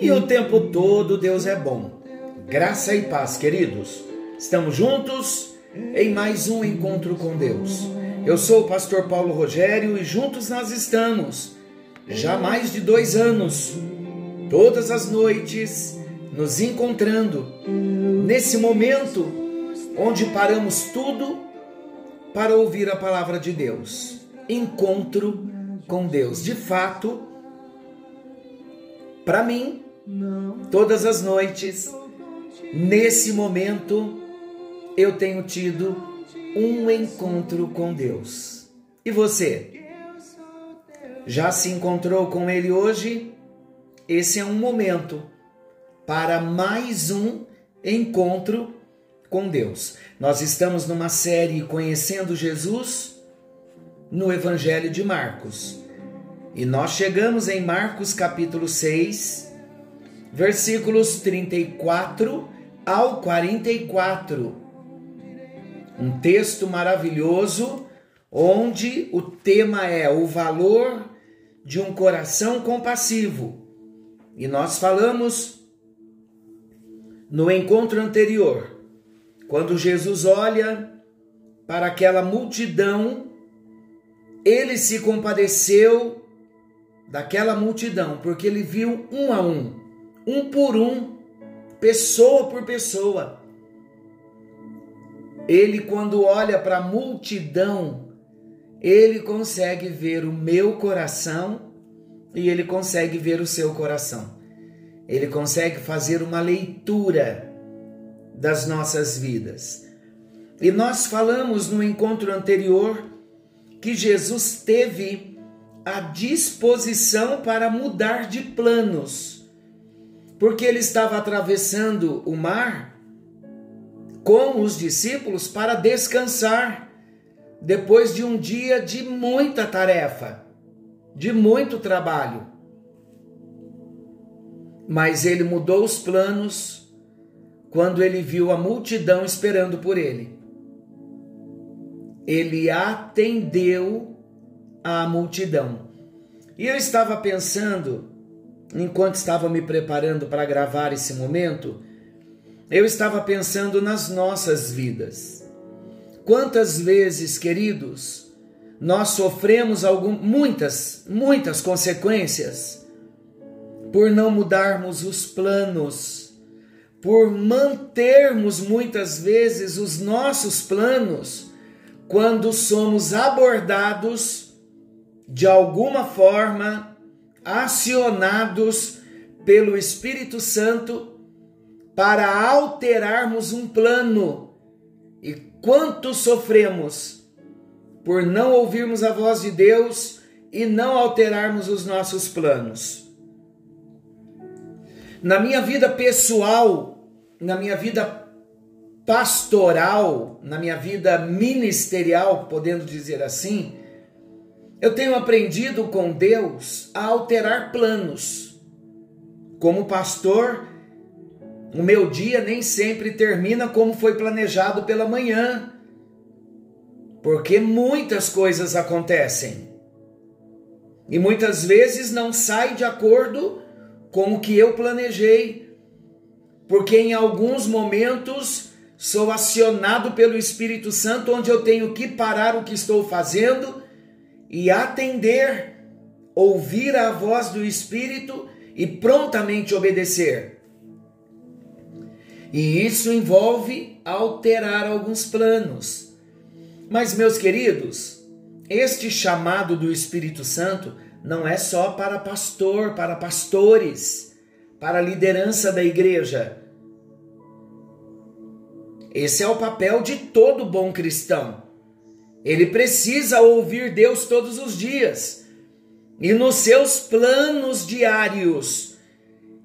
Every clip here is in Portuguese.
e o tempo todo Deus é bom. Graça e paz, queridos. Estamos juntos em mais um encontro com Deus. Eu sou o pastor Paulo Rogério e juntos nós estamos já mais de dois anos, todas as noites, nos encontrando nesse momento onde paramos tudo para ouvir a palavra de Deus. Encontro com Deus. De fato, para mim, todas as noites, nesse momento, eu tenho tido um encontro com Deus. E você? Já se encontrou com Ele hoje? Esse é um momento para mais um encontro com Deus. Nós estamos numa série Conhecendo Jesus no Evangelho de Marcos. E nós chegamos em Marcos capítulo 6, versículos 34 ao 44. Um texto maravilhoso onde o tema é o valor de um coração compassivo. E nós falamos no encontro anterior, quando Jesus olha para aquela multidão, ele se compadeceu daquela multidão, porque ele viu um a um, um por um, pessoa por pessoa. Ele, quando olha para a multidão, ele consegue ver o meu coração e ele consegue ver o seu coração. Ele consegue fazer uma leitura das nossas vidas. E nós falamos no encontro anterior que Jesus teve a disposição para mudar de planos, porque ele estava atravessando o mar com os discípulos para descansar depois de um dia de muita tarefa, de muito trabalho. Mas ele mudou os planos quando ele viu a multidão esperando por ele. Ele atendeu a multidão. E eu estava pensando, enquanto estava me preparando para gravar esse momento, eu estava pensando nas nossas vidas. Quantas vezes, queridos, nós sofremos algum, muitas, muitas consequências por não mudarmos os planos, por mantermos muitas vezes os nossos planos quando somos abordados de alguma forma acionados pelo Espírito Santo para alterarmos um plano. E quanto sofremos por não ouvirmos a voz de Deus e não alterarmos os nossos planos. Na minha vida pessoal, na minha vida pastoral, na minha vida ministerial, podendo dizer assim, eu tenho aprendido com Deus a alterar planos. Como pastor, o meu dia nem sempre termina como foi planejado pela manhã, porque muitas coisas acontecem e muitas vezes não sai de acordo com o que eu planejei, porque em alguns momentos sou acionado pelo Espírito Santo, onde eu tenho que parar o que estou fazendo e atender, ouvir a voz do Espírito e prontamente obedecer. E isso envolve alterar alguns planos. Mas, meus queridos, este chamado do Espírito Santo não é só para pastor, para pastores, para liderança da igreja. Esse é o papel de todo bom cristão. Ele precisa ouvir Deus todos os dias. E nos seus planos diários,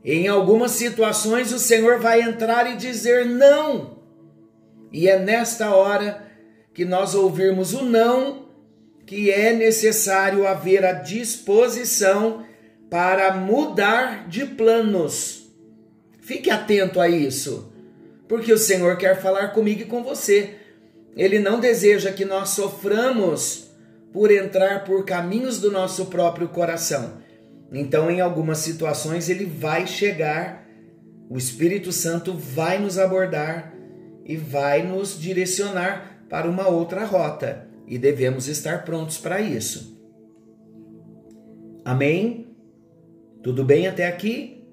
Em algumas situações o Senhor vai entrar e dizer não. E é nesta hora que nós ouvirmos o não que é necessário haver a disposição para mudar de planos. Fique atento a isso, porque o Senhor quer falar comigo e com você. Ele não deseja que nós soframos por entrar por caminhos do nosso próprio coração. Então, em algumas situações, ele vai chegar, o Espírito Santo vai nos abordar e vai nos direcionar para uma outra rota. E devemos estar prontos para isso. Amém? Tudo bem até aqui?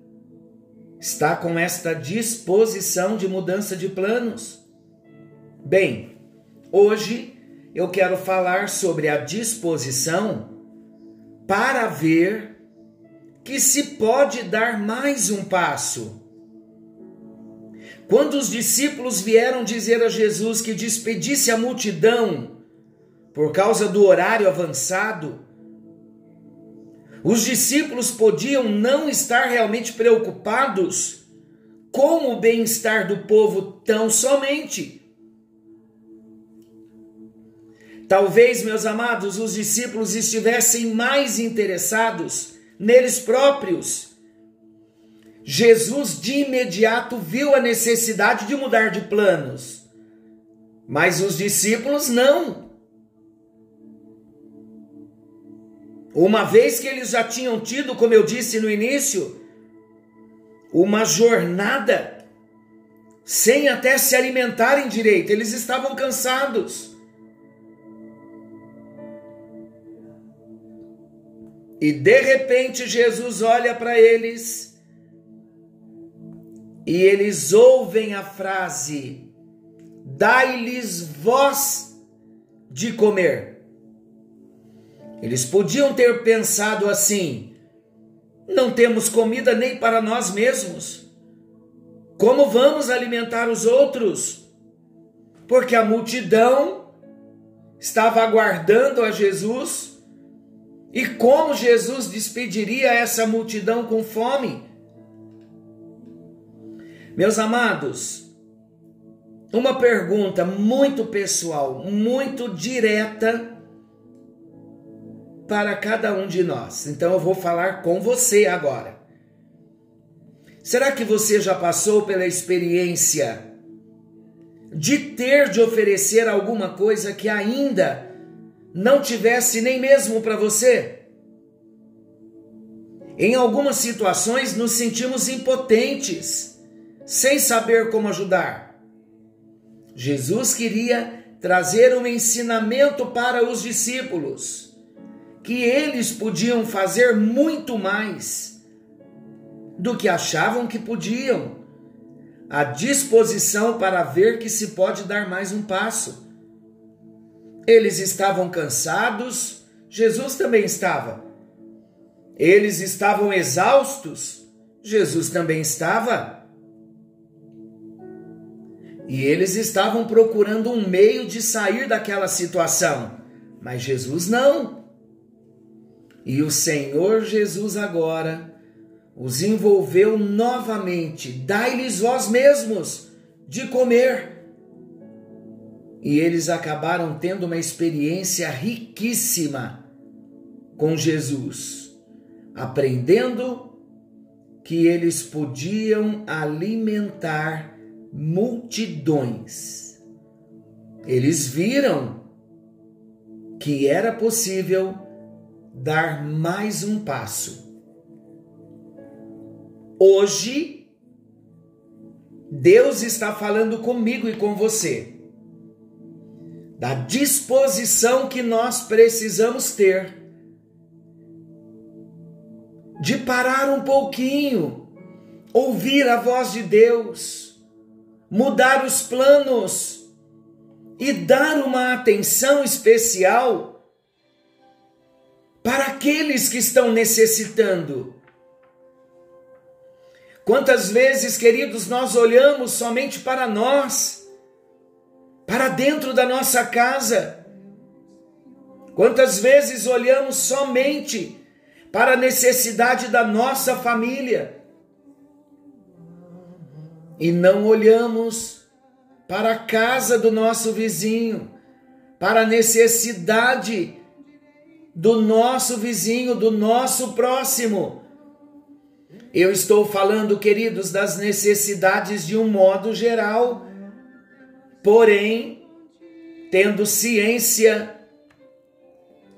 Está com esta disposição de mudança de planos? Bem, hoje eu quero falar sobre a disposição para ver que se pode dar mais um passo. Quando os discípulos vieram dizer a Jesus que despedisse a multidão por causa do horário avançado, os discípulos podiam não estar realmente preocupados com o bem-estar do povo tão somente. Talvez, meus amados, os discípulos estivessem mais interessados neles próprios. Jesus de imediato viu a necessidade de mudar de planos, mas os discípulos não. Uma vez que eles já tinham tido, como eu disse no início, uma jornada sem até se alimentarem direito, eles estavam cansados. E de repente Jesus olha para eles e eles ouvem a frase: Dai-lhes voz de comer. Eles podiam ter pensado assim: não temos comida nem para nós mesmos. Como vamos alimentar os outros? Porque a multidão estava aguardando a Jesus e como Jesus despediria essa multidão com fome? Meus amados, uma pergunta muito pessoal, muito direta para cada um de nós. Então eu vou falar com você agora. Será que você já passou pela experiência de ter de oferecer alguma coisa que ainda não tivesse nem mesmo para você. Em algumas situações nos sentimos impotentes, sem saber como ajudar. Jesus queria trazer um ensinamento para os discípulos, que eles podiam fazer muito mais do que achavam que podiam, a disposição para ver que se pode dar mais um passo. Eles estavam cansados, Jesus também estava. Eles estavam exaustos, Jesus também estava. E eles estavam procurando um meio de sair daquela situação, mas Jesus não. E o Senhor Jesus agora os envolveu novamente, dai-lhes vós mesmos de comer e eles acabaram tendo uma experiência riquíssima com Jesus, aprendendo que eles podiam alimentar multidões. Eles viram que era possível dar mais um passo. Hoje, Deus está falando comigo e com você da disposição que nós precisamos ter de parar um pouquinho, ouvir a voz de Deus, mudar os planos e dar uma atenção especial para aqueles que estão necessitando. Quantas vezes, queridos, nós olhamos somente para nós para dentro da nossa casa. Quantas vezes olhamos somente para a necessidade da nossa família e não olhamos para a casa do nosso vizinho, para a necessidade do nosso vizinho, do nosso próximo. Eu estou falando, queridos, das necessidades de um modo geral, porém, tendo ciência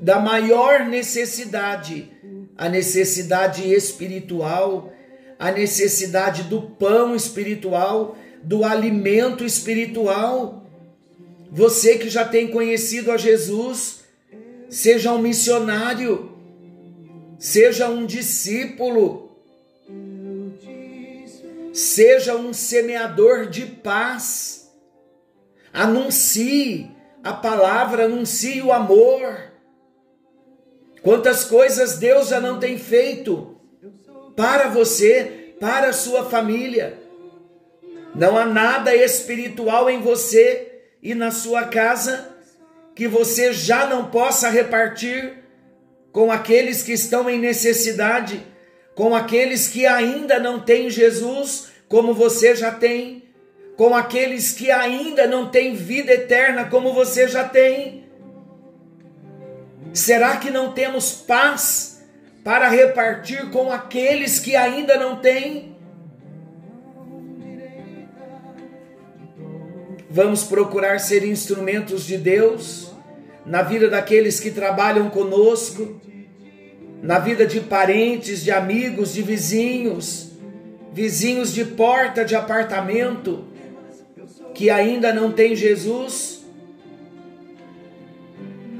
da maior necessidade, a necessidade espiritual, a necessidade do pão espiritual, do alimento espiritual. Você que já tem conhecido a Jesus, seja um missionário, seja um discípulo, seja um semeador de paz. Anuncie a palavra, anuncie o amor. Quantas coisas Deus já não tem feito para você, para a sua família. Não há nada espiritual em você e na sua casa que você já não possa repartir com aqueles que estão em necessidade, com aqueles que ainda não têm Jesus, como você já tem, com aqueles que ainda não têm vida eterna, como você já tem. Será que não temos paz para repartir com aqueles que ainda não têm? Vamos procurar ser instrumentos de Deus na vida daqueles que trabalham conosco, na vida de parentes, de amigos, de vizinhos, vizinhos de porta de apartamento que ainda não têm Jesus.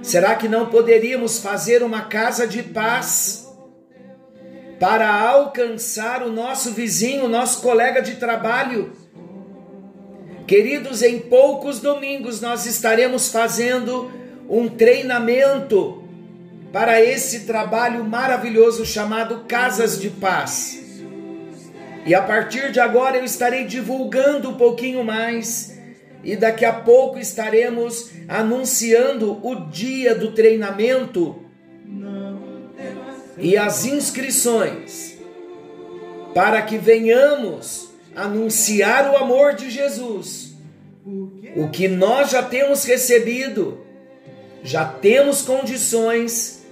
Será que não poderíamos fazer uma casa de paz para alcançar o nosso vizinho, o nosso colega de trabalho? Queridos, em poucos domingos nós estaremos fazendo um treinamento para esse trabalho maravilhoso chamado Casas de Paz. E a partir de agora eu estarei divulgando um pouquinho mais e daqui a pouco estaremos anunciando o dia do treinamento e as inscrições para que venhamos anunciar o amor de Jesus. O que nós já temos recebido, já temos condições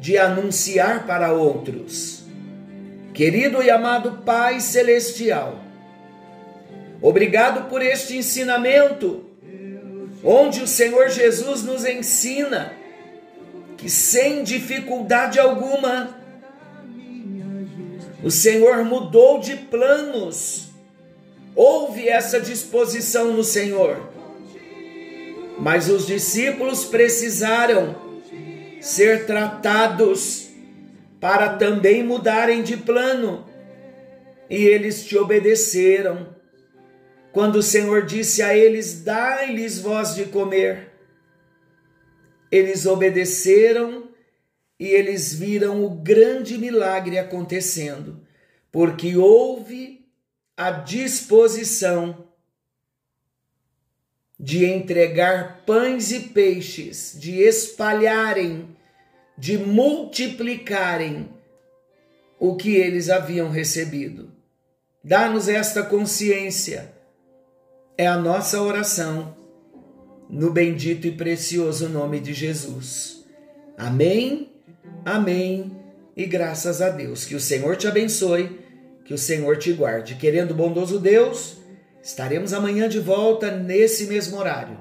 de anunciar para outros. Querido e amado Pai Celestial, obrigado por este ensinamento, onde o Senhor Jesus nos ensina que sem dificuldade alguma, o Senhor mudou de planos Houve essa disposição no Senhor. Mas os discípulos precisaram ser tratados para também mudarem de plano. E eles te obedeceram. Quando o Senhor disse a eles: Dai-lhes voz de comer. Eles obedeceram e eles viram o grande milagre acontecendo, porque houve a disposição de entregar pães e peixes, de espalharem, de multiplicarem o que eles haviam recebido. Dá-nos esta consciência. É a nossa oração, no bendito e precioso nome de Jesus. Amém, amém e graças a Deus. Que o Senhor te abençoe que o Senhor te guarde. Querendo bondoso Deus, estaremos amanhã de volta nesse mesmo horário,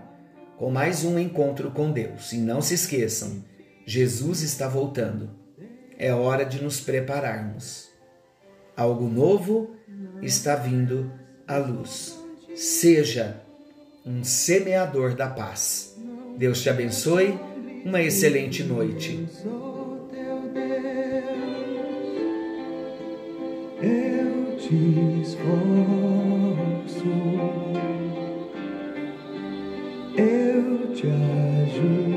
com mais um encontro com Deus. E não se esqueçam, Jesus está voltando. É hora de nos prepararmos. Algo novo está vindo à luz. Seja um semeador da paz. Deus te abençoe. Uma excelente noite. eu te esforço, eu te ajudo.